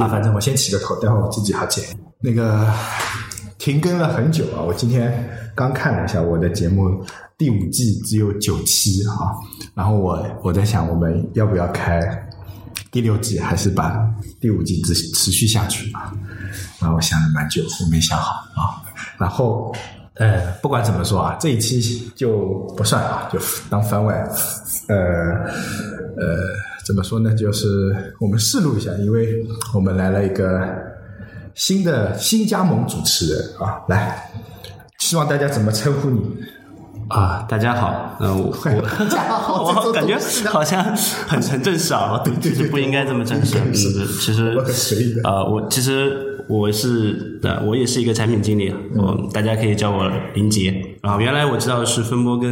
啊，反正我先起个头，待会我自己好剪。那个停更了很久啊，我今天刚看了一下我的节目，第五季只有九期啊，然后我我在想，我们要不要开第六季，还是把第五季持持续下去啊？然后我想了蛮久，我没想好啊。然后呃，不管怎么说啊，这一期就不算啊，就当番外。呃呃，怎么说呢？就是我们试录一下，因为我们来了一个新的新加盟主持人啊，来，希望大家怎么称呼你？啊，大家好，嗯、我大家好 我我感觉好像很很正式啊，其实不应该这么正式。嗯，其实我很随意的呃，我其实我是呃，我也是一个产品经理，我大家可以叫我林杰。然后原来我知道是分波跟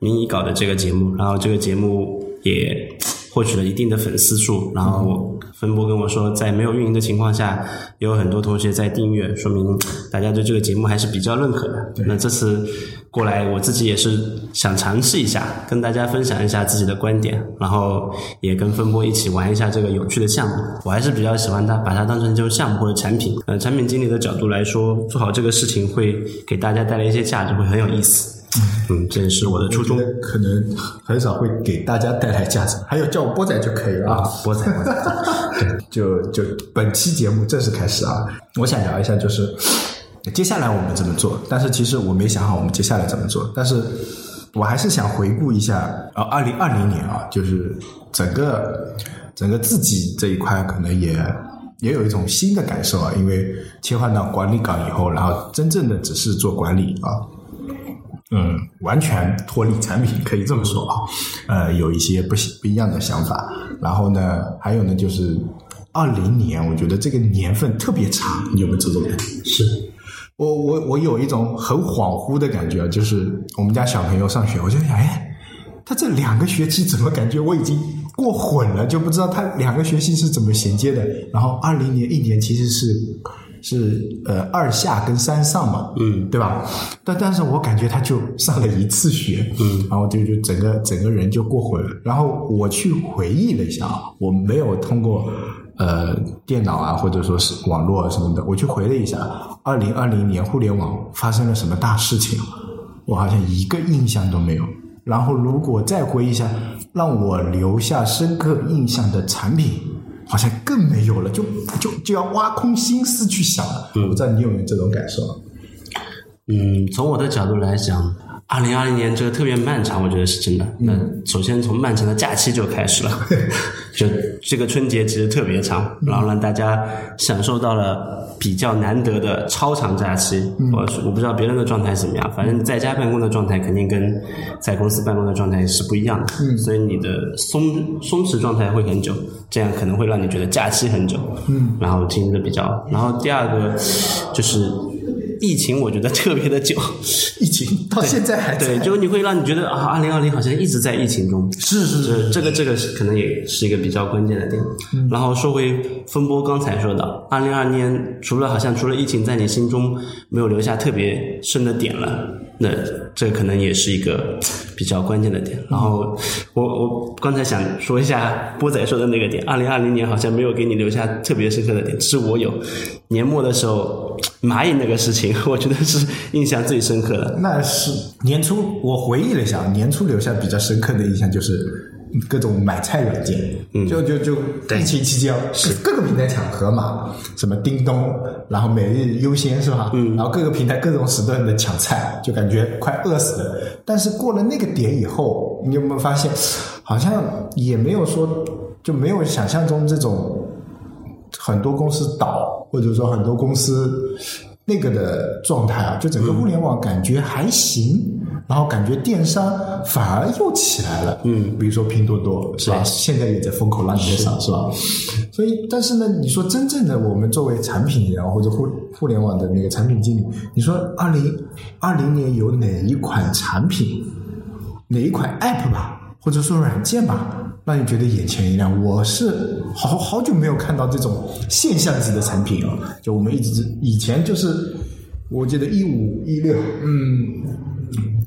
明仪搞的这个节目，然后这个节目也获取了一定的粉丝数，然后分波跟我说，在没有运营的情况下，也有很多同学在订阅，说明大家对这个节目还是比较认可的。那这次过来，我自己也是想尝试一下，跟大家分享一下自己的观点，然后也跟分波一起玩一下这个有趣的项目。我还是比较喜欢它，把它当成就是项目或者产品。呃，产品经理的角度来说，做好这个事情会给大家带来一些价值，会很有意思。嗯，这也是我的初衷可能很少会给大家带来价值，还有叫我波仔就可以了啊。波仔，波仔 对，就就本期节目正式开始啊！我想聊一下，就是接下来我们怎么做。但是其实我没想好我们接下来怎么做，但是我还是想回顾一下啊，二零二零年啊，就是整个整个自己这一块可能也。也有一种新的感受啊，因为切换到管理岗以后，然后真正的只是做管理啊，嗯，完全脱离产品，可以这么说啊。呃，有一些不不一样的想法。然后呢，还有呢，就是二零年，我觉得这个年份特别长，你有没有这种感觉？是我我我有一种很恍惚的感觉啊，就是我们家小朋友上学，我就想，哎，他这两个学期怎么感觉我已经过混了，就不知道他两个学期是怎么衔接的。然后二零年一年其实是是呃二下跟三上嘛，嗯，对吧？但但是我感觉他就上了一次学，嗯，然后就就整个整个人就过混了。然后我去回忆了一下啊，我没有通过呃电脑啊或者说是网络啊什么的，我去回了一下，二零二零年互联网发生了什么大事情，我好像一个印象都没有。然后如果再回忆一下，让我留下深刻印象的产品。好像更没有了，就就就要挖空心思去想了。我不知道你有没有这种感受？嗯，从我的角度来讲，二零二零年这个特别漫长，我觉得是真的。那首先从漫长的假期就开始了，就这个春节其实特别长，然后让大家享受到了比较难得的超长假期。我我不知道别人的状态怎么样，反正在家办公的状态肯定跟在公司办公的状态是不一样的。所以你的松松弛状态会很久，这样可能会让你觉得假期很久。嗯，然后经营的比较，然后第二个就是。疫情我觉得特别的久，疫情到现在还在对，就你会让你觉得啊，二零二零好像一直在疫情中。是是是，这这个这个是可能也是一个比较关键的点。然后说回风波刚才说的，二零二年除了好像除了疫情在你心中没有留下特别深的点了，那这可能也是一个比较关键的点。然后我我刚才想说一下波仔说的那个点，二零二零年好像没有给你留下特别深刻的点，是我有。年末的时候，蚂蚁那个事情，我觉得是印象最深刻的。那是年初，我回忆了一下，年初留下比较深刻的印象就是各种买菜软件，嗯，就就就疫情期间是各个平台抢盒马，什么叮咚，然后每日优先是吧？嗯，然后各个平台各种时段的抢菜，就感觉快饿死了。但是过了那个点以后，你有没有发现，好像也没有说就没有想象中这种很多公司倒，或者说很多公司。那个的状态啊，就整个互联网感觉还行，然后感觉电商反而又起来了。嗯，比如说拼多多是吧？现在也在风口浪尖上是吧？所以，但是呢，你说真正的我们作为产品人或者互互联网的那个产品经理，你说二零二零年有哪一款产品，哪一款 App 吧，或者说软件吧？让你觉得眼前一亮，我是好好久没有看到这种现象级的产品了。就我们一直以前就是，我记得一五一六，嗯，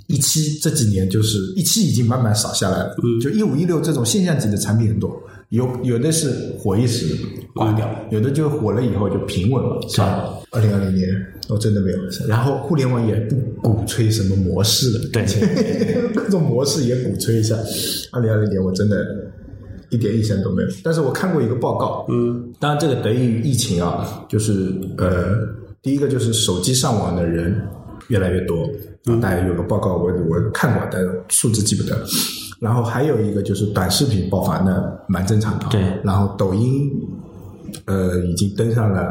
一七这几年就是一七已经慢慢少下来了。就一五一六这种现象级的产品很多，有有的是火一时，挂掉，有的就火了以后就平稳了，是吧？二零二零年我真的没有，然后互联网也不鼓吹什么模式了，对，各种模式也鼓吹一下。二零二零年我真的一点印象都没有，但是我看过一个报告，嗯，当然这个得益于疫情啊，就是呃，第一个就是手机上网的人越来越多，大家有个报告我我看过，但数字记不得。然后还有一个就是短视频爆发，那蛮正常的。对。然后抖音，呃，已经登上了，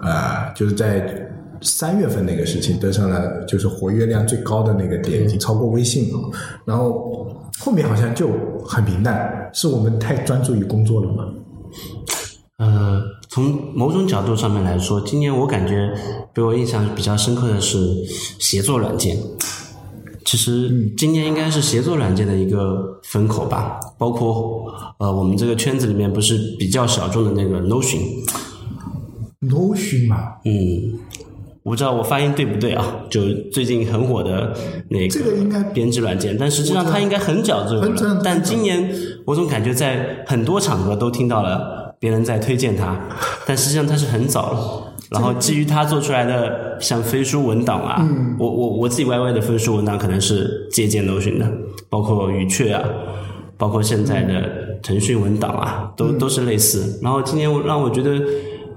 呃，就是在三月份那个事情登上了，就是活跃量最高的那个点，已经超过微信了。然后后面好像就很平淡，是我们太专注于工作了吗？呃，从某种角度上面来说，今年我感觉给我印象比较深刻的是协作软件。其实今年应该是协作软件的一个风口吧，包括呃我们这个圈子里面不是比较小众的那个 Notion，Notion 嘛，嗯，我不知道我发音对不对啊？就最近很火的那个这个应该编辑软件，但实际上它应该很早就有了，但今年我总感觉在很多场合都听到了别人在推荐它，但实际上它是很早了。然后基于它做出来的像飞书文档啊，我我我自己 YY 的飞书文档可能是借鉴 Notion 的，包括语雀啊，包括现在的腾讯文档啊，都都是类似。然后今年让我觉得，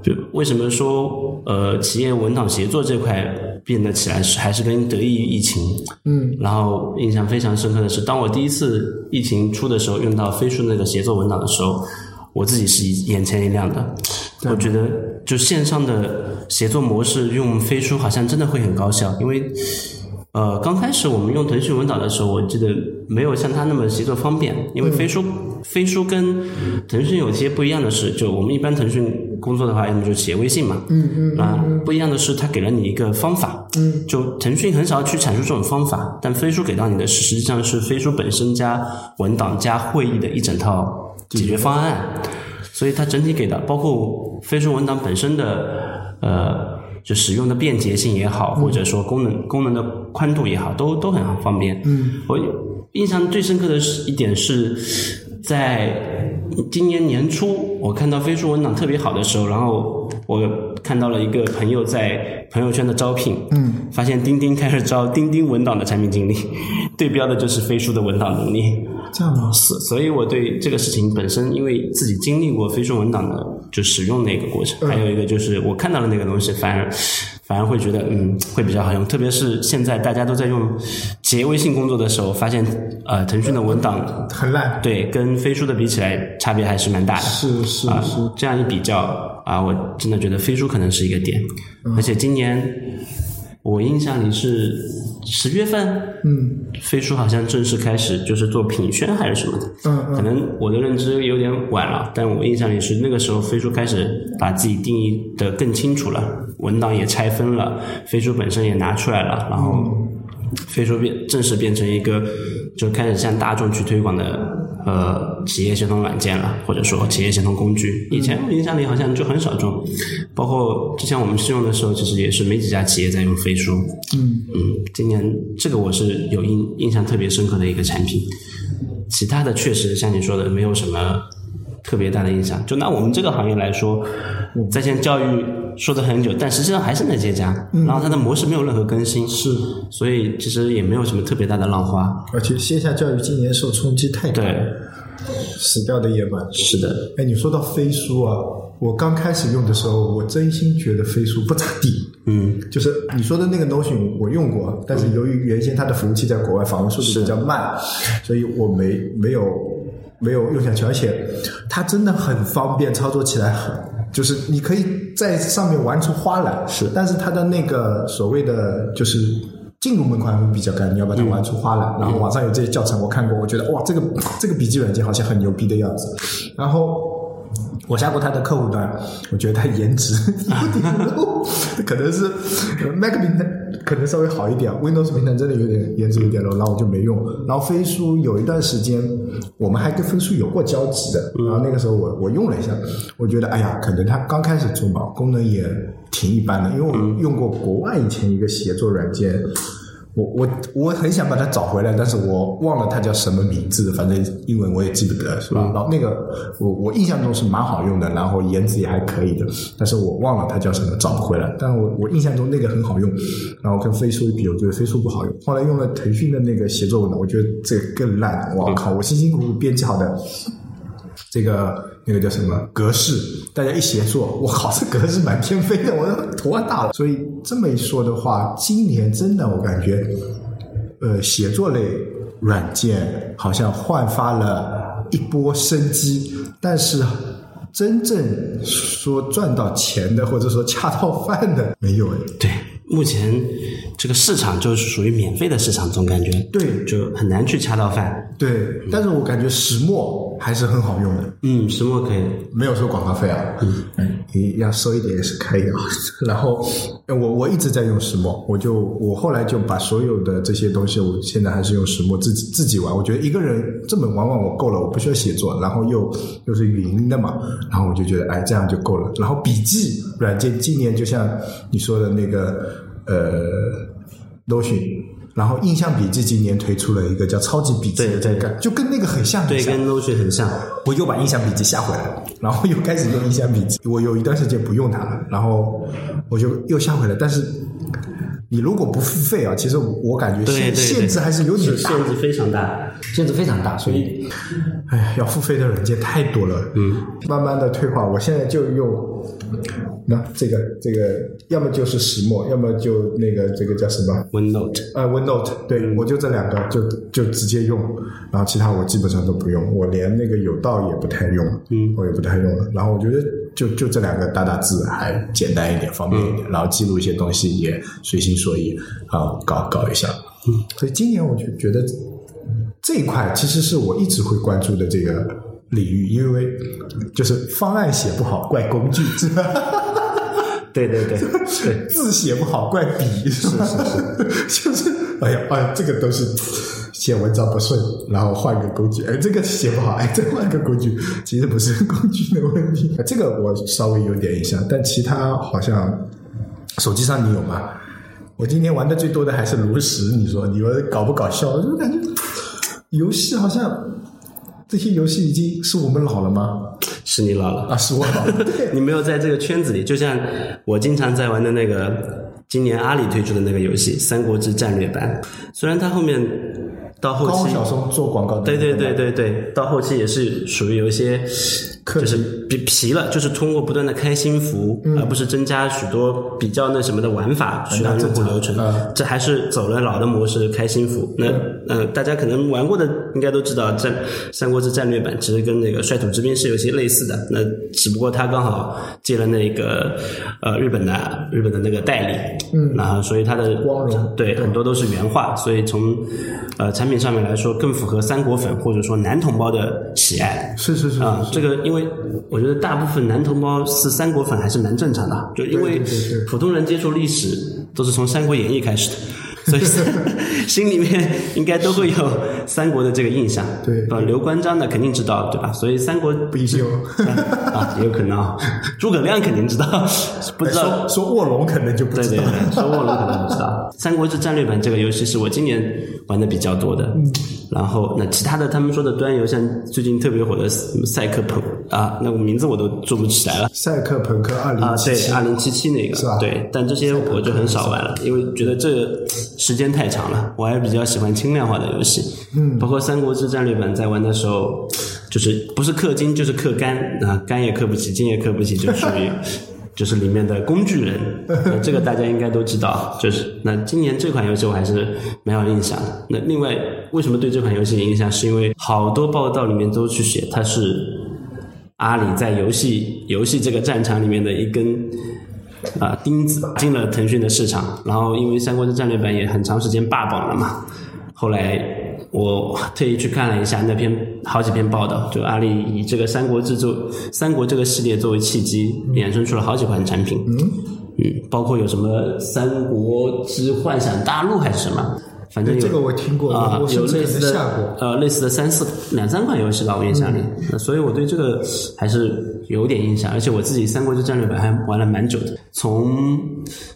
就为什么说呃企业文档协作这块变得起来是还是跟得益于疫情。嗯。然后印象非常深刻的是，当我第一次疫情出的时候用到飞书那个协作文档的时候，我自己是眼前一亮的。我觉得，就线上的协作模式用飞书好像真的会很高效，因为，呃，刚开始我们用腾讯文档的时候，我记得没有像它那么协作方便，因为飞书飞书跟腾讯有些不一样的是，就我们一般腾讯工作的话，要么就企业微信嘛，嗯嗯，啊，不一样的是，它给了你一个方法，嗯，就腾讯很少去阐述这种方法，但飞书给到你的实际上是飞书本身加文档加会议的一整套解决方案。所以它整体给的，包括飞书文档本身的，呃，就使用的便捷性也好，或者说功能功能的宽度也好，都都很方便。嗯，我印象最深刻的是一点是在今年年初，我看到飞书文档特别好的时候，然后我看到了一个朋友在朋友圈的招聘，嗯，发现钉钉开始招钉钉文档的产品经理，对标的就是飞书的文档能力。这样吗？是，所以我对这个事情本身，因为自己经历过飞书文档的就使用那个过程，还有一个就是我看到了那个东西，反而反而会觉得嗯会比较好用。特别是现在大家都在用企业微信工作的时候，发现呃腾讯的文档很烂，对，跟飞书的比起来差别还是蛮大的。是是是，这样一比较啊，我真的觉得飞书可能是一个点，而且今年我印象里是。十月份，嗯，飞书好像正式开始就是做品宣还是什么的，嗯嗯，可能我的认知有点晚了，但我印象里是那个时候飞书开始把自己定义的更清楚了，文档也拆分了，飞书本身也拿出来了，然后飞书变正式变成一个就开始向大众去推广的。呃，企业协同软件了，或者说企业协同工具，以前印象里好像就很少用，包括之前我们试用的时候，其实也是没几家企业在用飞书。嗯嗯，今年这个我是有印印象特别深刻的一个产品，其他的确实像你说的，没有什么特别大的影响。就拿我们这个行业来说，在线教育说的很久，但实际上还是那些家，然后它的模式没有任何更新，是，所以其实也没有什么特别大的浪花。而且线下教育今年受冲击太大。对。死掉的也蛮多。是的，哎，你说到飞书啊，我刚开始用的时候，我真心觉得飞书不咋地。嗯，就是你说的那个 Notion，我用过，但是由于原先它的服务器在国外，访问速度比较慢，所以我没没有没有用下去。而且它真的很方便，操作起来很，就是你可以在上面玩出花来。是，但是它的那个所谓的就是。进入门槛会比较高，你要把它玩出花来。然后网上有这些教程，我看过，我觉得哇，这个这个笔记软件好像很牛逼的样子。然后我下过他的客户端，我觉得它颜值 有点 low，可能是 Mac 平台可能稍微好一点，Windows 平台真的有点颜值有点 low，然后我就没用。然后飞书有一段时间，我们还跟飞书有过交集的。然后那个时候我我用了一下，我觉得哎呀，可能它刚开始做嘛，功能也。挺一般的，因为我用过国外以前一个协作软件，我我我很想把它找回来，但是我忘了它叫什么名字，反正英文我也记不得，是吧？然后那个我我印象中是蛮好用的，然后颜值也还可以的，但是我忘了它叫什么，找不回来。但我我印象中那个很好用，然后跟飞书一比，我觉得飞书不好用。后来用了腾讯的那个写作文的，我觉得这个更烂。我靠，我辛辛苦苦编辑好的。这个那个叫什么格式？大家一协作，我靠，这格式满天飞的，我头啊大了。所以这么一说的话，今年真的我感觉，呃，写作类软件好像焕发了一波生机，但是真正说赚到钱的，或者说恰到饭的，没有哎。对。目前这个市场就是属于免费的市场，总感觉对，就很难去恰到饭。对，但是我感觉石墨还是很好用的。嗯，石墨可以，没有收广告费啊。嗯，你要收一点也是可以的。然后我我一直在用石墨，我就我后来就把所有的这些东西，我现在还是用石墨自己自己玩。我觉得一个人这么玩玩我够了，我不需要写作，然后又又是语音的嘛，然后我就觉得哎这样就够了。然后笔记软件今年就像你说的那个。呃，Notion，然后印象笔记今年推出了一个叫超级笔记，对对，就跟那个很像，对，跟 Notion 很像。我又把印象笔记下回来，然后又开始用印象笔记。我有一段时间不用它了，然后我就又下回来。但是你如果不付费啊，其实我感觉限限制还是有点大，限制非常大，限制非常大。所以，哎呀，要付费的软件太多了，嗯，慢慢的退化。我现在就用。那这个这个，要么就是石墨，要么就那个这个叫什么？OneNote。呃，OneNote，对我就这两个，就就直接用，然后其他我基本上都不用，我连那个有道也不太用，嗯，我也不太用了。然后我觉得就就这两个打打字还简单一点，方便一点，然后记录一些东西也随心所欲啊，搞搞一下。嗯，所以今年我就觉得这一块其实是我一直会关注的这个领域，因为就是方案写不好怪工具，是吧？对对对，对字写不好怪笔，是是是，就是哎呀哎呀，这个都是写文章不顺，然后换个工具，哎，这个写不好，哎，再换个工具，其实不是工具的问题，这个我稍微有点印象，但其他好像手机上你有吗？我今天玩的最多的还是炉石，你说你们搞不搞笑？就感觉游戏好像这些游戏已经是我们老了吗？是你老了啊！是我老了，你没有在这个圈子里。就像我经常在玩的那个，今年阿里推出的那个游戏《三国志战略版》，虽然它后面到后期，高晓松做广告，对对对对对，到后期也是属于有一些。就是比皮了，就是通过不断的开新服，而不是增加许多比较那什么的玩法去让用户留存。这还是走了老的模式，开新服。那呃，大家可能玩过的应该都知道，战《三国志战略版》其实跟那个《率土之滨》是有些类似的。那只不过他刚好借了那个呃日本的日本的那个代理，嗯，然后所以它的光荣对很多都是原画，所以从呃产品上面来说更符合三国粉或者说男同胞的喜爱。是是是啊，这个因为。我觉得大部分男同胞是三国粉还是蛮正常的，就因为普通人接触历史都是从《三国演义》开始的。所以 心里面应该都会有三国的这个印象。对，呃，刘关张的肯定知道，对吧？所以三国不一定 啊，也有可能啊。诸葛亮肯定知道，不知道说卧龙可能就不知道。对对对，说卧龙可能不知道。三国志战略版这个游戏是我今年玩的比较多的。嗯。然后那其他的他们说的端游，像最近特别火的赛克朋啊，那个名字我都做不起来了。赛克朋克二零啊，对，二零七七那个是吧？对，但这些我就很少玩了，因为觉得这。时间太长了，我还比较喜欢轻量化的游戏，嗯，包括《三国志战略版》在玩的时候，就是不是氪金就是氪肝啊，肝也氪不起，金也氪不起，就属于 就是里面的工具人，这个大家应该都知道。就是那今年这款游戏我还是蛮有印象的。那另外，为什么对这款游戏有印象？是因为好多报道里面都去写它是阿里在游戏游戏这个战场里面的一根。啊，钉子进了腾讯的市场，然后因为三国志战略版也很长时间霸榜了嘛。后来我特意去看了一下那篇好几篇报道，就阿里以这个三国志作三国这个系列作为契机，衍生出了好几款产品。嗯嗯，包括有什么三国之幻想大陆还是什么，反正有这个我听过，啊，有类似的能下过。呃类似的三四两三款游戏吧，我印象里，那所以我对这个还是有点印象，而且我自己《三国志战略版》还玩了蛮久的，从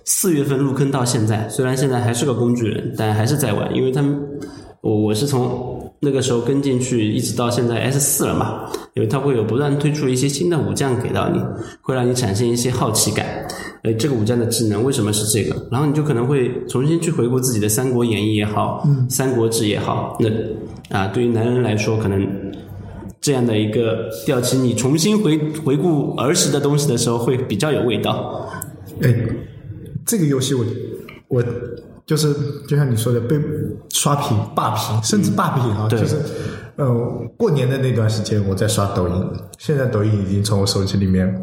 四月份入坑到现在，虽然现在还是个工具人，但还是在玩，因为他们我我是从那个时候跟进去，一直到现在 S 四了嘛，因为它会有不断推出一些新的武将给到你，会让你产生一些好奇感。哎，这个武将的技能为什么是这个？然后你就可能会重新去回顾自己的《三国演义》也好，三国志》也好。那啊，对于男人来说，可能这样的一个调起你重新回回顾儿时的东西的时候，会比较有味道。哎，这个游戏我我就是就像你说的，被刷屏、霸屏，甚至霸屏啊，对就是呃，过年的那段时间我在刷抖音，现在抖音已经从我手机里面。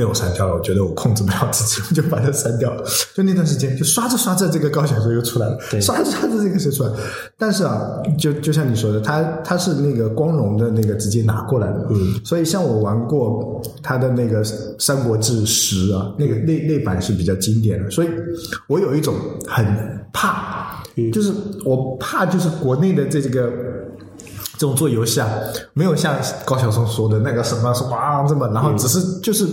被我删掉了，我觉得我控制不了自己，我就把它删掉了。就那段时间，就刷着刷着，这个高小说又出来了，对刷着刷着这个谁出来？但是啊，就就像你说的，他他是那个光荣的那个直接拿过来的，嗯，所以像我玩过他的那个《三国志十》啊，那个那那版是比较经典的，所以我有一种很怕，就是我怕就是国内的这个。这种做游戏啊，没有像高晓松说的那个什么什么啊这么，然后只是就是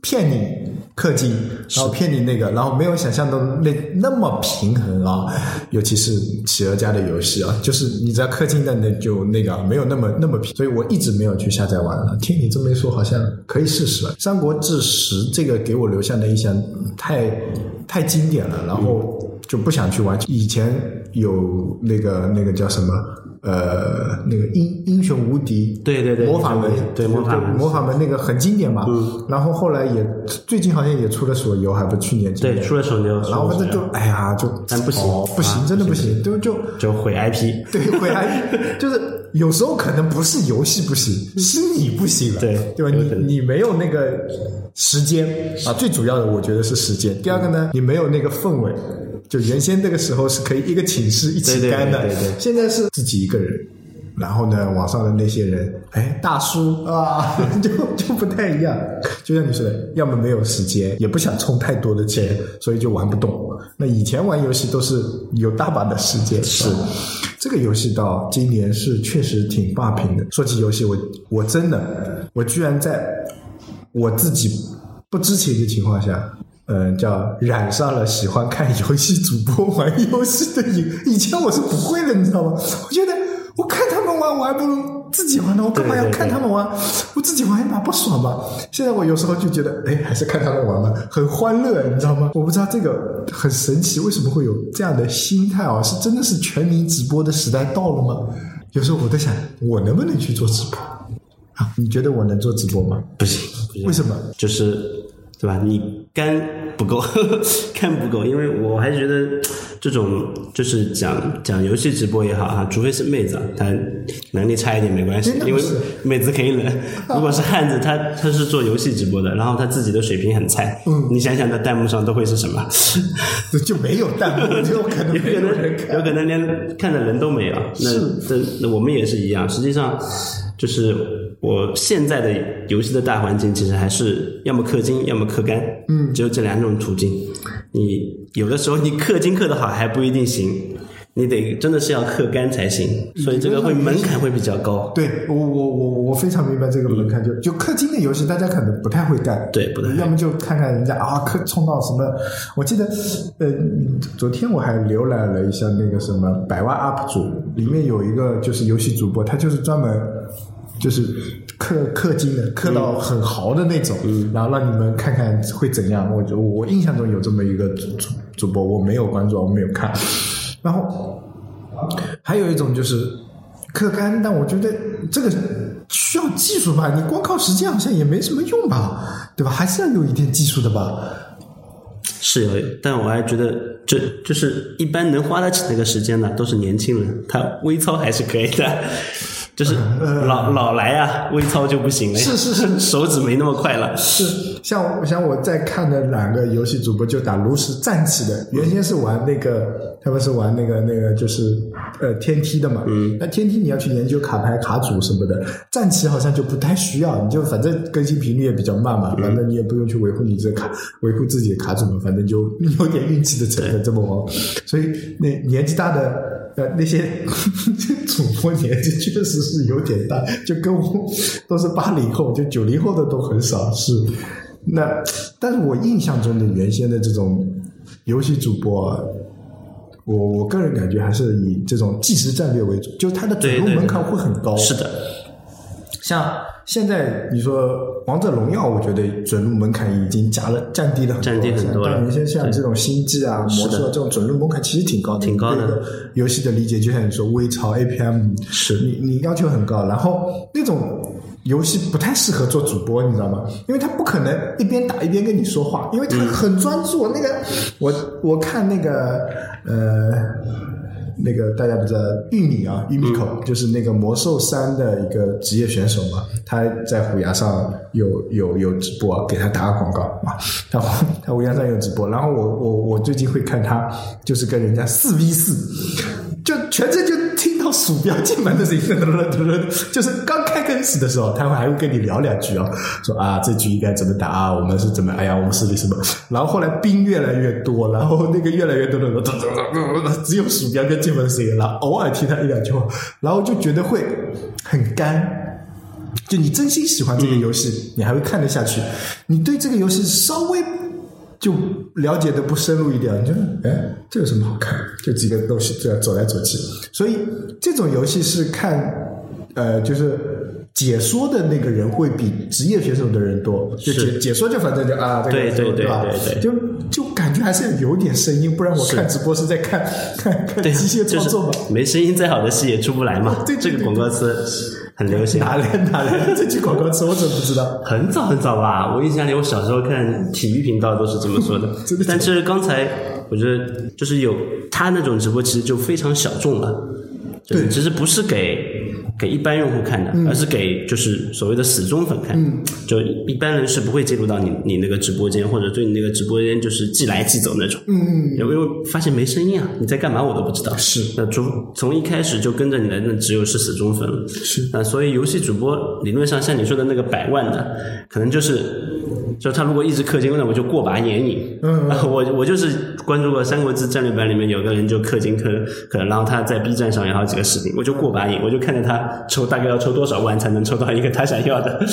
骗你氪金，然后骗你那个，然后没有想象中那那么平衡啊。尤其是企鹅家的游戏啊，就是你只要氪金的那就那个没有那么那么平，所以我一直没有去下载玩了。听你这么一说，好像可以试试了。《三国志十》这个给我留下的印象太太经典了，然后就不想去玩。以前有那个那个叫什么？呃，那个英英雄无敌，对对对魔法门，对魔法门魔法门那个很经典嘛。嗯然后后来也最近好像也出了手游，还不去年对，出了手游，然后反正就哎呀，就但不行哦不行，啊真的不行，就就就毁 IP。对，毁 IP，就是有时候可能不是游戏不行，是你不行了，对对吧？你你没有那个时间啊，最主要的我觉得是时间。第二个呢，你没有那个氛围。就原先那个时候是可以一个寝室一起干的，对对对现在是自己一个人。然后呢，网上的那些人，哎，大叔啊，就就不太一样。就像你说的，要么没有时间，也不想充太多的钱，所以就玩不动。那以前玩游戏都是有大把的时间，是这个游戏到今年是确实挺霸屏的。说起游戏，我我真的，我居然在我自己不知情的情况下。嗯，叫染上了喜欢看游戏主播玩游戏的瘾。以前我是不会的，你知道吗？我觉得我看他们玩，我还不如自己玩呢。我干嘛要看他们玩？我自己玩一把不爽吗？现在我有时候就觉得，哎，还是看他们玩吧，很欢乐，你知道吗？我不知道这个很神奇，为什么会有这样的心态啊？是真的是全民直播的时代到了吗？有时候我在想，我能不能去做直播啊？你觉得我能做直播吗？不行，不行为什么？就是对吧？你肝不够，肝不够，因为我还觉得这种就是讲讲游戏直播也好哈，除非是妹子，啊，她能力差一点没关系因为妹子可以忍。如果是汉子，他他是做游戏直播的，然后他自己的水平很菜，嗯你想想在弹幕上都会是什么？就没有弹幕，就可能 有可。能有可能连看的人都没有。那那那我们也是一样，实际上就是我现在的游戏的大环境，其实还是要么氪金，要么氪肝，嗯，只有这两种途径。你有的时候你氪金氪的好还不一定行，你得真的是要氪肝才行，所以这个会门槛会比较高。对我我我我非常明白这个门槛，就就氪金的游戏，大家可能不太会干，对不太会。要么就看看人家啊氪冲到什么，我记得呃昨天我还浏览了一下那个什么百万 UP 主，里面有一个就是游戏主播，他就是专门就是氪氪金的，氪到很豪的那种，然后让你们看看会怎样。我就我印象中有这么一个主主主播，我没有关注，我没有看，然后。还有一种就是氪肝，但我觉得这个需要技术吧，你光靠时间好像也没什么用吧，对吧？还是要有一点技术的吧。是有，但我还觉得这就是一般能花得起那个时间的都是年轻人，他微操还是可以的。就是老老来啊，微操就不行了呀，是是是手指没那么快了。是像像我在看的两个游戏主播，就打炉石战棋的，原先是玩那个，他们是玩那个那个就是呃天梯的嘛。嗯。那天梯你要去研究卡牌卡组什么的，战棋好像就不太需要，你就反正更新频率也比较慢嘛，反正你也不用去维护你这卡，维护自己的卡组嘛，反正就有点运气的成分这么玩。所以那年纪大的。呃，那些 主播年纪确实是有点大，就跟我都是八零后，就九零后的都很少。是，那但是我印象中的原先的这种游戏主播，我我个人感觉还是以这种即时战略为主，就它的准入门槛会很高。是的，像。现在你说王者荣耀，我觉得准入门槛已经加了降低了很多。降低很多但原先像这种星际啊、魔兽这种准入门槛其实挺高的。挺高的。游戏的理解就像你说微超 APM，是你你要求很高，然后那种游戏不太适合做主播，你知道吗？因为他不可能一边打一边跟你说话，因为他很专注。那个我我看那个呃。那个大家都知道玉米啊，玉米口就是那个魔兽三的一个职业选手嘛，他在虎牙上有有有直播，给他打个广告啊，他他虎牙上有直播，然后我我我最近会看他，就是跟人家四 v 四，就全程就。鼠标键盘的声音，就是刚开开始的时候，他会还会跟你聊两句哦，说啊这局应该怎么打啊，我们是怎么，哎呀我们是什么，然后后来兵越来越多，然后那个越来越多的，只有鼠标跟键盘的声音了，偶尔听他一两句话，然后就觉得会很干。就你真心喜欢这个游戏，你还会看得下去；你对这个游戏稍微。就了解的不深入一点，你就哎，这有什么好看？就几个东西这样走来走去，所以这种游戏是看，呃，就是解说的那个人会比职业选手的人多。就解解说就反正就啊，对对对吧？就就感觉还是有点声音，不然我看直播是在看 看看机械操作嘛。没声音，再好的戏也出不来嘛。对这个广告词。很流行，哪来哪来这句广告词？我怎么不知道？很早很早吧，我印象里，我小时候看体育频道都是这么说的。但是刚才我觉得，就是有他那种直播，其实就非常小众了。对，其实不是给。给一般用户看的，而是给就是所谓的死忠粉看。就一般人是不会进入到你你那个直播间，或者对你那个直播间就是即来即走那种。嗯嗯。因为发现没声音啊，你在干嘛我都不知道。是。那从从一开始就跟着你的，那只有是死忠粉了。是。那所以游戏主播理论上像你说的那个百万的，可能就是。就他如果一直氪金，那我就过把眼瘾。嗯，我我就是关注过《三国志战略版》里面有个人就氪金氪氪，然后他在 B 站上有好几个视频，我就过把瘾，我就看着他抽大概要抽多少万才能抽到一个他想要的。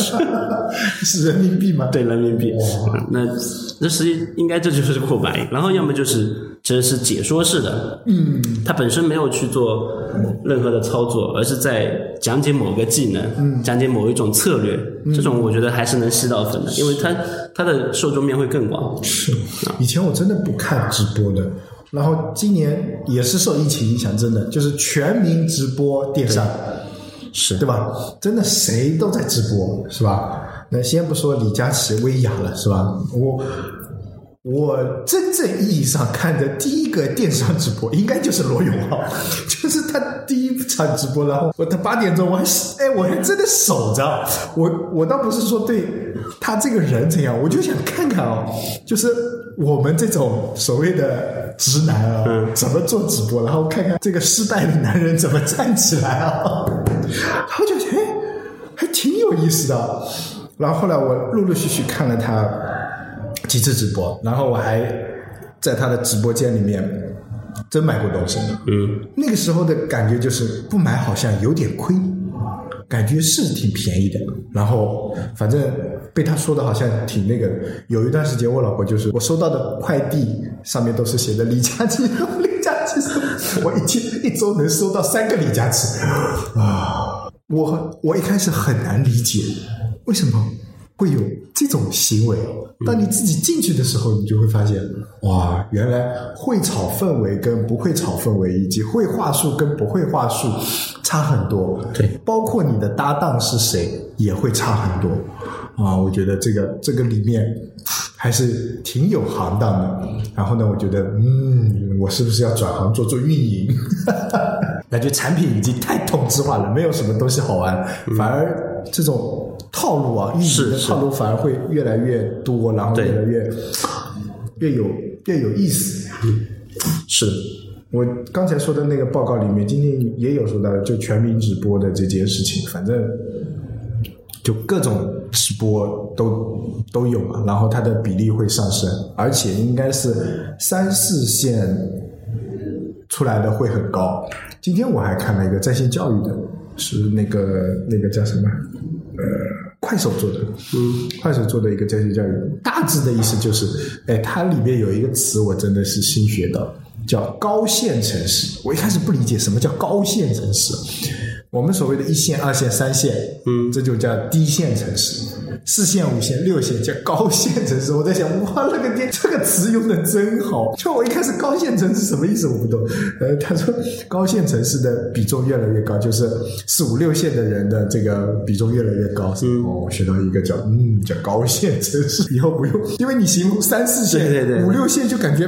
是人民币吗？对，人民币。那那实际应该这就是过把瘾，然后要么就是这是解说式的。嗯，他本身没有去做任何的操作，而是在讲解某个技能，讲解某一种策略。这种我觉得还是能吸到粉的，因为他他的受众面会更广。是，以前我真的不看直播的，然后今年也是受疫情影响，真的就是全民直播电商，是对吧？真的谁都在直播，是吧？那先不说李佳琦、薇娅了，是吧？我。我真正意义上看的第一个电商直播，应该就是罗永浩，就是他第一场直播，然后我他八点钟，我还哎，我还真的守着。我我倒不是说对他这个人怎样，我就想看看哦，就是我们这种所谓的直男啊，怎么做直播，然后看看这个失败的男人怎么站起来啊。然后就觉得还挺有意思的。然后后来我陆陆续续看了他。几次直播，然后我还在他的直播间里面真买过东西。嗯，那个时候的感觉就是不买好像有点亏，感觉是挺便宜的。然后反正被他说的好像挺那个。有一段时间，我老婆就是我收到的快递上面都是写的李佳琦，李佳琦，我一天一周能收到三个李佳琦啊！我我一开始很难理解为什么。会有这种行为，当你自己进去的时候，你就会发现，哇，原来会炒氛围跟不会炒氛围，以及会话术跟不会话术差很多。对，包括你的搭档是谁也会差很多。啊，我觉得这个这个里面还是挺有行当的。然后呢，我觉得，嗯，我是不是要转行做做运营？感觉产品已经太同质化了，没有什么东西好玩，反而这种套路啊，运营的套路反而会越来越多，然后越来越越有越有意思。是，我刚才说的那个报告里面，今天也有说到，就全民直播的这件事情，反正就各种直播都都有嘛，然后它的比例会上升，而且应该是三四线出来的会很高。今天我还看了一个在线教育的，是那个那个叫什么？呃，快手做的，嗯，快手做的一个在线教育，大致的意思就是，哎，它里面有一个词，我真的是新学到，叫高线城市。我一开始不理解什么叫高线城市，我们所谓的一线、二线、三线，嗯，这就叫低线城市。四线、五线、六线叫高线城市。我在想，哇，那个天，这个词用的真好。就我一开始高线城市什么意思我不懂。呃，他说高线城市的比重越来越高，就是四五六线的人的这个比重越来越高。嗯，哦，我学到一个叫嗯叫高线城市，以后不用，因为你形容三四线、对对对五六线就感觉，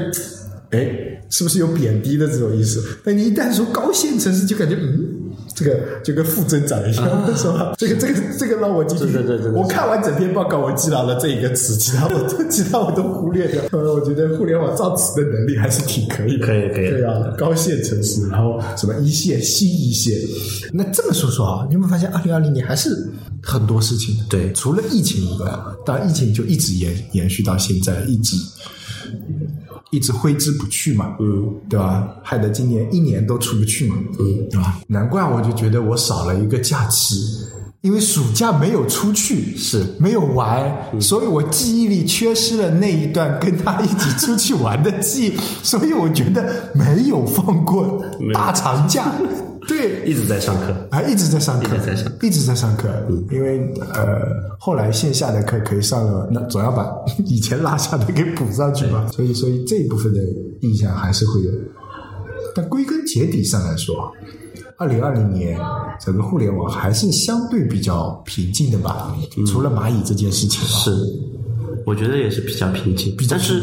哎，是不是有贬低的这种意思？但你一旦说高线城市，就感觉嗯。这个就跟负增长一样，是吧？这个这个这个让我记住，对对对对对我看完整篇报告，我记牢了这一个词，其他我都其他我都忽略掉。呃，我觉得互联网造词的能力还是挺可以的，可以可以对啊，高线城市，然后什么一线、新一线。那这么说说啊，你有没有发现，二零二零年还是很多事情？对除了疫情以外，当然疫情就一直延延续到现在，一直一直挥之不去嘛，嗯，对吧？害得今年一年都出不去嘛，嗯，对吧？难怪我就觉得我少了一个假期，因为暑假没有出去，是没有玩，所以我记忆里缺失了那一段跟他一起出去玩的记忆，所以我觉得没有放过大长假，对，一直在上课。啊，一直在上课，一直在上一直在上课。因为呃，后来线下的课可以上了，那总要把 以前落下的给补上去嘛。所以，所以这一部分的印象还是会有。但归根结底上来说，二零二零年整个互联网还是相对比较平静的吧。除了蚂蚁这件事情啊，是，我觉得也是比较平静。但是，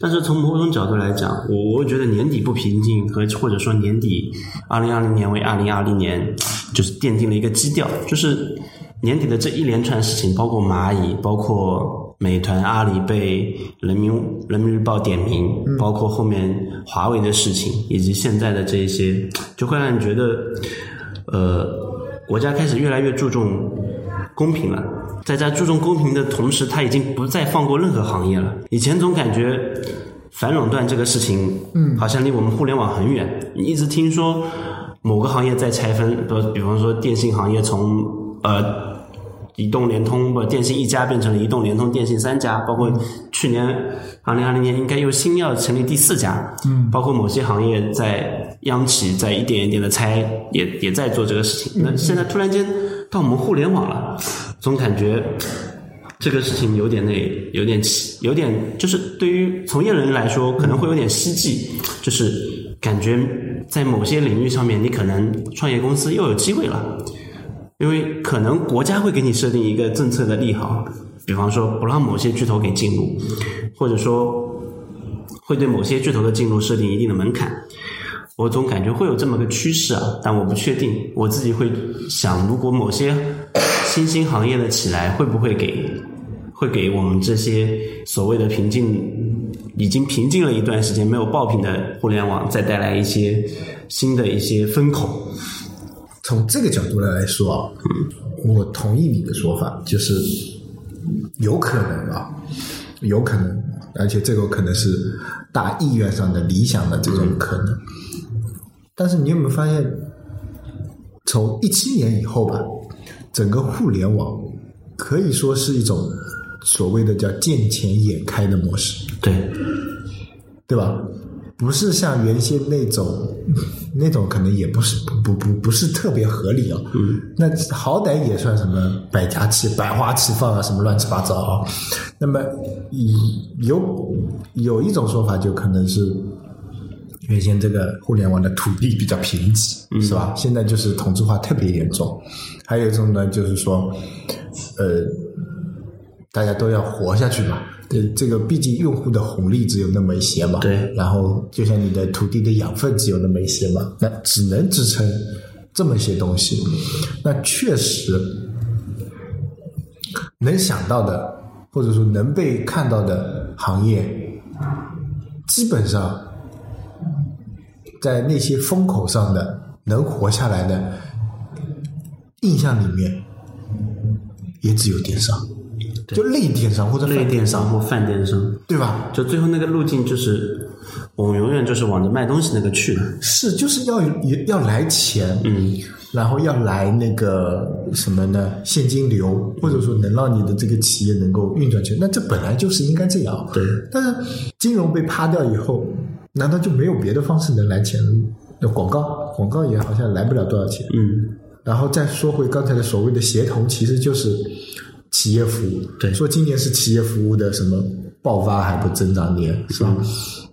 但是从某种角度来讲，我我觉得年底不平静和或者说年底二零二零年为二零二零年，就是奠定了一个基调，就是年底的这一连串事情，包括蚂蚁，包括美团、阿里被人民人民日报点名，包括后面华为的事情，以及现在的这一些，就会让你觉得，呃，国家开始越来越注重公平了。在在注重公平的同时，他已经不再放过任何行业了。以前总感觉反垄断这个事情，嗯，好像离我们互联网很远。你一直听说某个行业在拆分，比比方说电信行业从呃。移动、联通不，电信一家变成了移动、联通、电信三家，包括去年二零二零年应该又新要成立第四家，嗯，包括某些行业在央企在一点一点的拆，也也在做这个事情。那现在突然间到我们互联网了，总感觉这个事情有点那有点奇，有点就是对于从业人来说可能会有点希冀，就是感觉在某些领域上面，你可能创业公司又有机会了。因为可能国家会给你设定一个政策的利好，比方说不让某些巨头给进入，或者说会对某些巨头的进入设定一定的门槛。我总感觉会有这么个趋势啊，但我不确定。我自己会想，如果某些新兴行业的起来，会不会给会给我们这些所谓的平静已经平静了一段时间没有爆品的互联网，再带来一些新的一些风口？从这个角度来说啊，我同意你的说法，就是有可能啊，有可能，而且这个可能是大意愿上的理想的这种可能。但是你有没有发现，从一七年以后吧，整个互联网可以说是一种所谓的叫见钱眼开的模式，对，对吧？不是像原先那种，那种可能也不是不不不是特别合理啊。嗯，那好歹也算什么百家齐百花齐放啊，什么乱七八糟啊。那么有有一种说法，就可能是原先这个互联网的土地比较贫瘠，是吧？现在就是同质化特别严重。还有一种呢，就是说，呃，大家都要活下去嘛。对，这个毕竟用户的红利只有那么一些嘛，对然后就像你的土地的养分只有那么一些嘛，那只能支撑这么些东西。那确实能想到的，或者说能被看到的行业，基本上在那些风口上的能活下来的印象里面，也只有电商，就类电商或者类电商或泛电商，对吧？就最后那个路径就是，我们永远就是往着卖东西那个去的。是，就是要要来钱，嗯，然后要来那个什么呢？现金流，或者说能让你的这个企业能够运转起来，那这本来就是应该这样。对，但是金融被趴掉以后，难道就没有别的方式能来钱了吗？那广告，广告也好像来不了多少钱。嗯，然后再说回刚才的所谓的协同，其实就是企业服务。对说今年是企业服务的什么爆发还不增长年，是吧？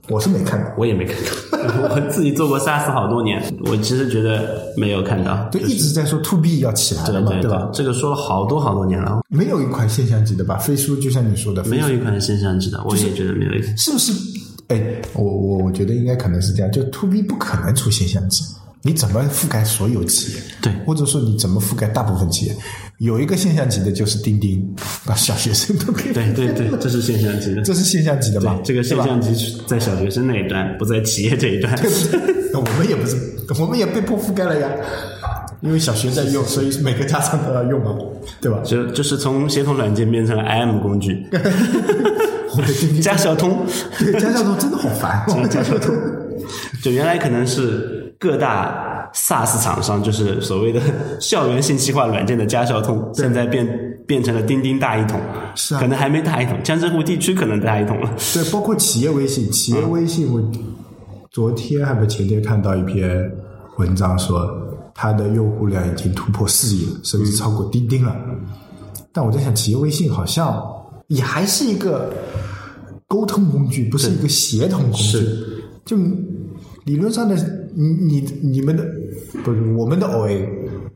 我是没看到。我也没看到，我自己做过 SaaS 好多年，我其实觉得没有看到。就一直在说 to B 要起来了嘛，对对吧？这个说了好多好多年了，没有一款现象级的吧？飞书就像你说的，没有一款现象级的，我也觉得没有一款。是不是？哎，我我我觉得应该可能是这样，就 to B 不可能出现象级，你怎么覆盖所有企业？对或者说你怎么覆盖大部分企业？有一个现象级的就是钉钉，啊小学生都可以。对对对，这是现象级的。这是现象级的吧？这个现象级在小学生那一端，不在企业这一端。那我们也不是，我们也被迫覆盖了呀。因为小学在用，所以每个家长都要用嘛，对吧？就就是从协同软件变成了 IM 工具，我的钉钉加小通，对家小通真的好烦，家教头。就原来可能是各大 SaaS 厂商，就是所谓的校园信息化软件的家校通，现在变变成了钉钉大一统，是啊可能还没大一统，江浙沪地区可能大一统了。对，包括企业微信，企业微信，我昨天还不前天看到一篇文章说，它的用户量已经突破四亿了，甚至超过钉钉了。但我在想，企业微信好像也还是一个沟通工具，不是一个协同工具是。就理论上的，你你你们的不是我们的 OA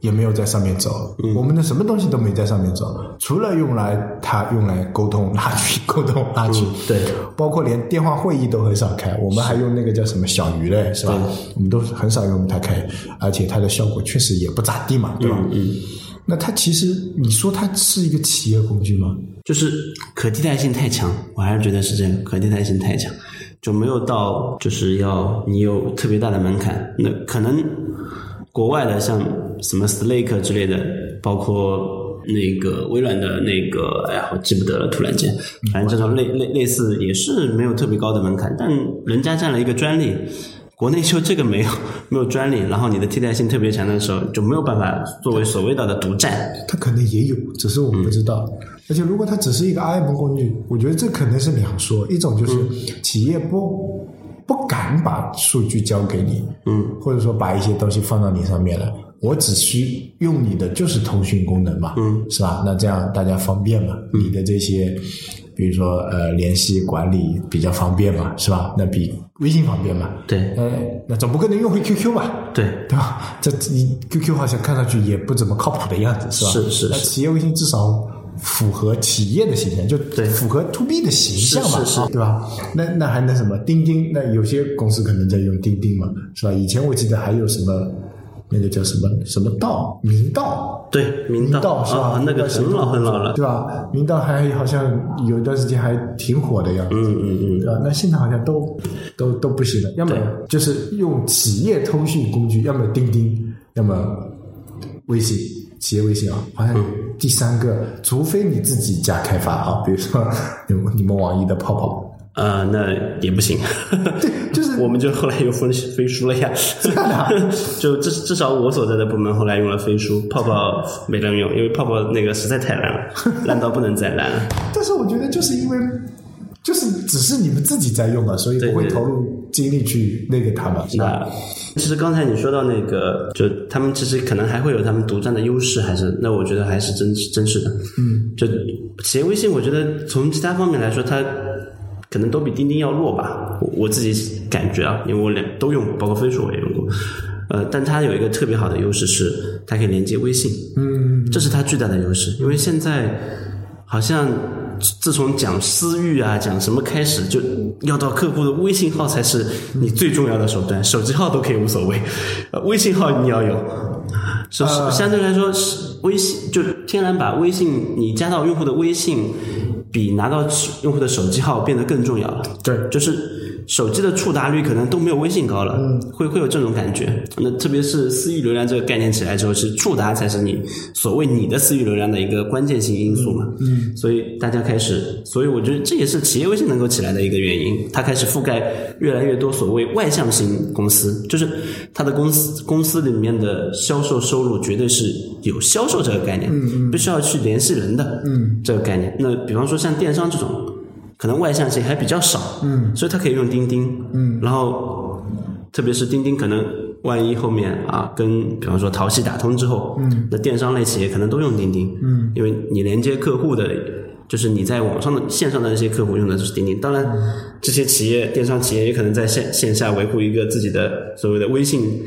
也没有在上面走，我们的什么东西都没在上面走，除了用来它用来沟通拉群、沟通拉群，对，包括连电话会议都很少开，我们还用那个叫什么小鱼嘞，是吧？我们都很少用它开，而且它的效果确实也不咋地嘛，对吧？嗯，那它其实你说它是一个企业工具吗？就是可替代性太强，我还是觉得是这样，可替代性太强，就没有到就是要你有特别大的门槛。那可能国外的像什么 Slack 之类的，包括那个微软的那个，哎呀，我记不得了，突然间，反正这种类类类似也是没有特别高的门槛，但人家占了一个专利。国内就这个没有 没有专利，然后你的替代性特别强的时候，就没有办法作为所谓的独占。它可能也有，只是我们不知道。而且如果它只是一个 IM 工具，我觉得这可能是两说，一种就是企业不不敢把数据交给你，嗯，或者说把一些东西放到你上面来，我只需用你的就是通讯功能嘛，嗯，是吧？那这样大家方便嘛，你的这些。比如说，呃，联系管理比较方便嘛，是吧？那比微信方便嘛？对呃，那总不可能用回 QQ 吧？对，对吧？这你 QQ 好像看上去也不怎么靠谱的样子，是吧？是是企业微信至少符合企业的形象，就对符合 to B 的形象嘛，是是是啊对吧？那那还能什么？钉钉，那有些公司可能在用钉钉嘛，是吧？以前我记得还有什么那个叫什么什么道明道，对，明明道是吧？啊，那个很老很老了。对吧？明道还好像有一段时间还挺火的样子，嗯嗯嗯，对吧？那现在好像都都都不行了，要么就是用企业通讯工具，要么钉钉，要么微信，企业微信啊，好像有第三个，除非你自己加开发啊，比如说你们你们网易的泡泡，呃，那也不行。对，就是 我们就后来又分飞书了呀。就至至少我所在的部门后来用了飞书，泡泡没人用，因为泡泡那个实在太烂了，烂到不能再烂了。但是我觉得就是因为。就是只是你们自己在用啊，所以不会投入精力去那个它吧？那其实刚才你说到那个，就他们其实可能还会有他们独占的优势，还是那我觉得还是真真实的。嗯，就企业微信，我觉得从其他方面来说，它可能都比钉钉要弱吧。我我自己感觉啊，因为我两都用过，包括飞书我也用过。呃，但它有一个特别好的优势是，它可以连接微信。嗯，这是它巨大的优势，因为现在好像自从讲私域啊，讲什么开始，就要到客户的微信号才是你最重要的手段，手机号都可以无所谓，呃微信号你要有。是吧，相对来说是微信，就天然把微信你加到用户的微信，比拿到用户的手机号变得更重要了。对就是手机的触达率可能都没有微信高了，会会有这种感觉。那特别是私域流量这个概念起来之后，是触达才是你所谓你的私域流量的一个关键性因素嘛。嗯，所以大家开始，所以我觉得这也是企业微信能够起来的一个原因，它开始覆盖越来越多所谓外向型公司，就是它的公司公司里面的销售收入绝对是有销售这个概念，嗯必须要去联系人的，嗯，这个概念。那比方说像电商这种。可能外向性还比较少，嗯，所以他可以用钉钉，嗯，然后特别是钉钉，可能万一后面啊，跟比方说淘系打通之后，嗯，那电商类企业可能都用钉钉，嗯，因为你连接客户的，就是你在网上的线上的那些客户用的就是钉钉，当然这些企业电商企业也可能在线线下维护一个自己的所谓的微信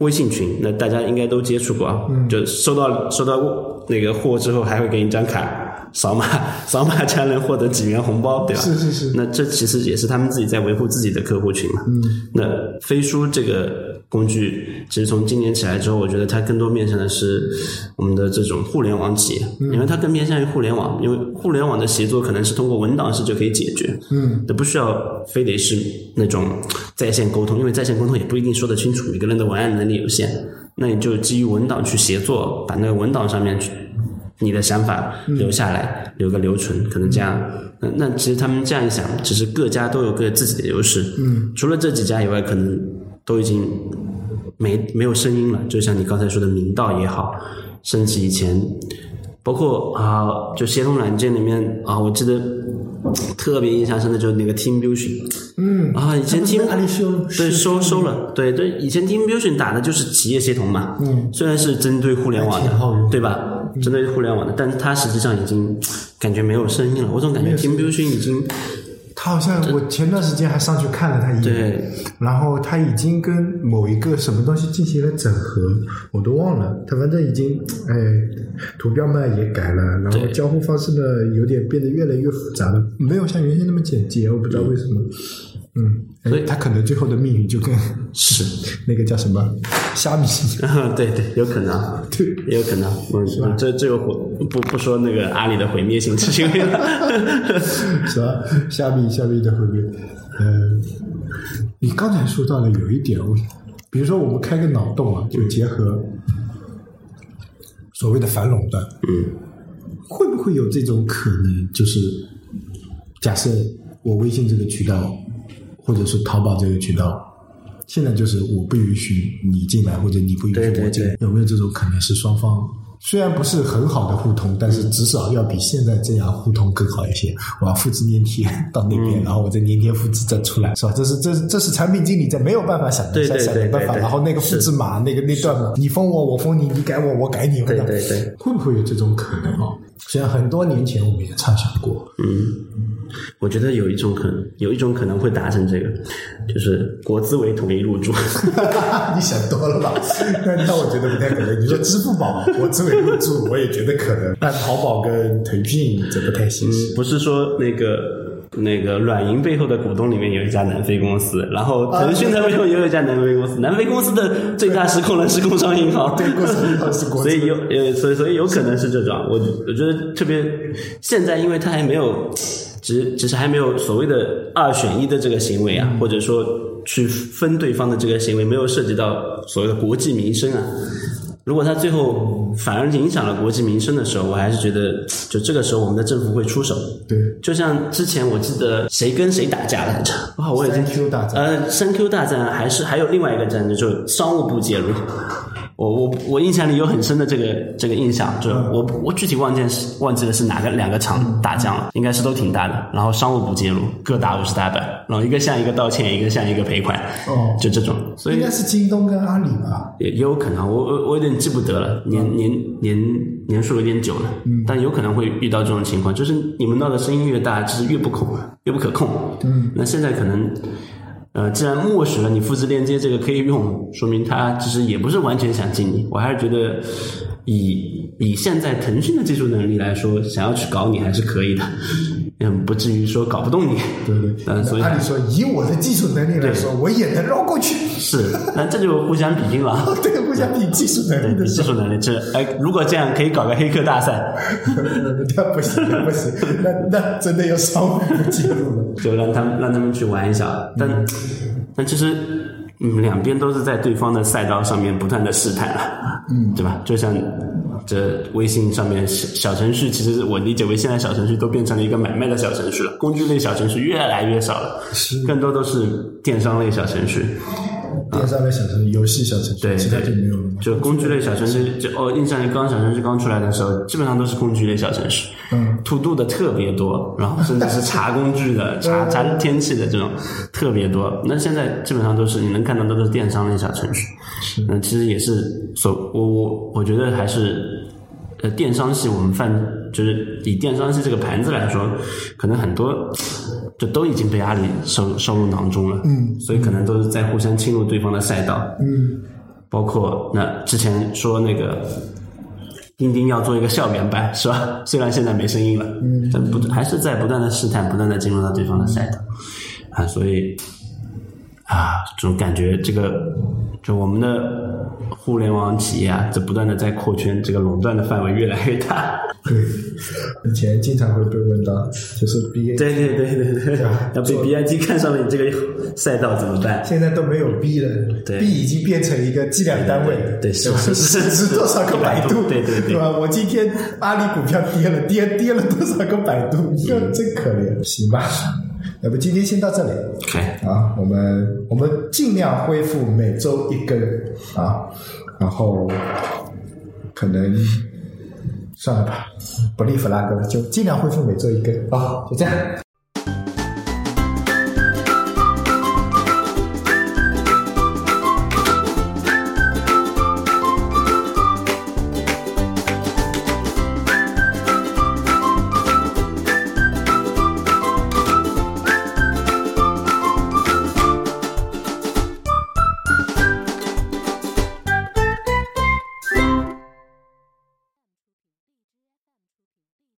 微信群，那大家应该都接触过啊，嗯。就收到收到那个货之后，还会给你一张卡。扫码，扫码才能获得几元红包，对吧？是是是。那这其实也是他们自己在维护自己的客户群嘛。嗯。那飞书这个工具，其实从今年起来之后，我觉得它更多面向的是我们的这种互联网企业，因为它更偏向于互联网，因为互联网的协作可能是通过文档式就可以解决。嗯。那不需要非得是那种在线沟通，因为在线沟通也不一定说得清楚，每个人的文案能力有限，那你就基于文档去协作，把那个文档上面去。你的想法留下来，留个留存，可能这样。那那其实他们这样一想，其实各家都有各自己的优势。嗯，除了这几家以外，可能都已经没没有声音了。就像你刚才说的明道也好，甚至以前，包括啊，就协同软件里面啊，我记得特别印象深的就是那个 TeamView。嗯啊，以前 Team 对收收了，对对，以前 TeamView 打的就是企业协同嘛。嗯，虽然是针对互联网的，对吧？针对互联网的，但是它实际上已经感觉没有声音了。我总感觉 t e a m b u i l d i n g 已经，他好像我前段时间还上去看了他一眼，然后他已经跟某一个什么东西进行了整合，我都忘了。他反正已经哎，图标嘛也改了，然后交互方式呢有点变得越来越复杂了，没有像原先那么简洁。我不知道为什么。嗯，所以他可能最后的命运就跟是那个叫什么虾米，对对，有可能，对，也有可能，嗯，这这个毁不不说那个阿里的毁灭性执行了，是吧？虾米虾米的毁灭，嗯，你刚才说到了有一点，我比如说我们开个脑洞啊，就结合所谓的反垄断，嗯，会不会有这种可能？就是假设我微信这个渠道。或者是淘宝这个渠道，现在就是我不允许你进来，或者你不允许我进来，有没有这种可能是双方虽然不是很好的互通，但是至少要比现在这样互通更好一些。我要复制粘贴到那边，然后我再粘贴复制再出来，是吧？这是这这是产品经理在没有办法想的想想的办法。然后那个复制码那个那段嘛，你封我，我封你，你改我，我改你，对对对，会不会有这种可能啊？虽然很多年前我们也畅想过，嗯。我觉得有一种可能，有一种可能会达成这个，就是国资委统一入驻。你想多了吧？但但我觉得不太可能。你说支付宝国资委入驻，我也觉得可能。但淘宝跟腾讯这不太现实。不是说那个。那个软银背后的股东里面有一家南非公司，然后腾讯的背后也有一家南非公司。南非公司的最大实控人是工商银行，对，工商银行是国。所以有呃，所以所以有可能是这种。我我觉得特别现在，因为它还没有，只只是还没有所谓的二选一的这个行为啊，或者说去分对方的这个行为，没有涉及到所谓的国计民生啊。如果他最后反而影响了国计民生的时候，我还是觉得，就这个时候我们的政府会出手。对，就像之前我记得谁跟谁打架来着？哇，我已经 Q 大战。呃，三 Q 大战还是还有另外一个战争，就是商务部介入。我我我印象里有很深的这个这个印象，就我我具体忘记是忘记了是哪个两个厂打架了，应该是都挺大的。然后商务部介入，各打五十大板，然后一个向一个道歉，一个向一个赔款，哦，就这种。所以应该是京东跟阿里吧？也也有可能，我我我有点记不得了，年年年年数有点久了，嗯但有可能会遇到这种情况，就是你们闹的声音越大，就是越不控，越不可控。嗯，那现在可能。呃，既然默许了你复制链接这个可以用，说明他其实也不是完全想进你。我还是觉得，以以现在腾讯的技术能力来说，想要去搞你还是可以的。嗯，不至于说搞不动你。对对，嗯，所以按理说以我的技术能力来说，我也能绕过去。是，那这就互相比拼了。对，互相比技术能力的技术能力，这哎，如果这样可以搞个黑客大赛，那不行，不行，那那真的要伤不记录了。就让他们让他们去玩一下，但但其实。嗯，两边都是在对方的赛道上面不断的试探了，嗯，对吧？就像这微信上面小小程序，其实我理解为现在小程序都变成了一个买卖的小程序了，工具类小程序越来越少了，是更多都是电商类小程序。电商类小程序、游戏小程序，对，其他就没有了。就工具类小程序，就哦，印象里刚小程序刚出来的时候，基本上都是工具类小程序，嗯，to do 的特别多，然后甚至是查工具的、查查天气的这种特别多。那现在基本上都是你能看到都是电商类小程序，是，那其实也是所我我我觉得还是。呃，电商系我们泛就是以电商系这个盘子来说，可能很多就都已经被阿里收收入囊中了，嗯，所以可能都是在互相侵入对方的赛道，嗯，包括那之前说那个钉钉要做一个校园版是吧？虽然现在没声音了，嗯，但不还是在不断的试探，不断的进入到对方的赛道。啊，所以啊，这种感觉这个。就我们的互联网企业啊，在不断的在扩圈，这个垄断的范围越来越大。对，以前经常会被问到，就是 B A，对对对对对，要被 B I G 看上了你这个赛道怎么办？现在都没有 B 了对，B 已经变成一个计量单位，对，是市值多少个百度？对对对，对吧？我今天阿里股票跌了，跌跌了多少个百度？你说真可怜，行吧？要不今天先到这里。啊，我们我们尽量恢复每周一根啊，然后可能算了吧，不立 flag 了，就尽量恢复每周一根啊，就这样。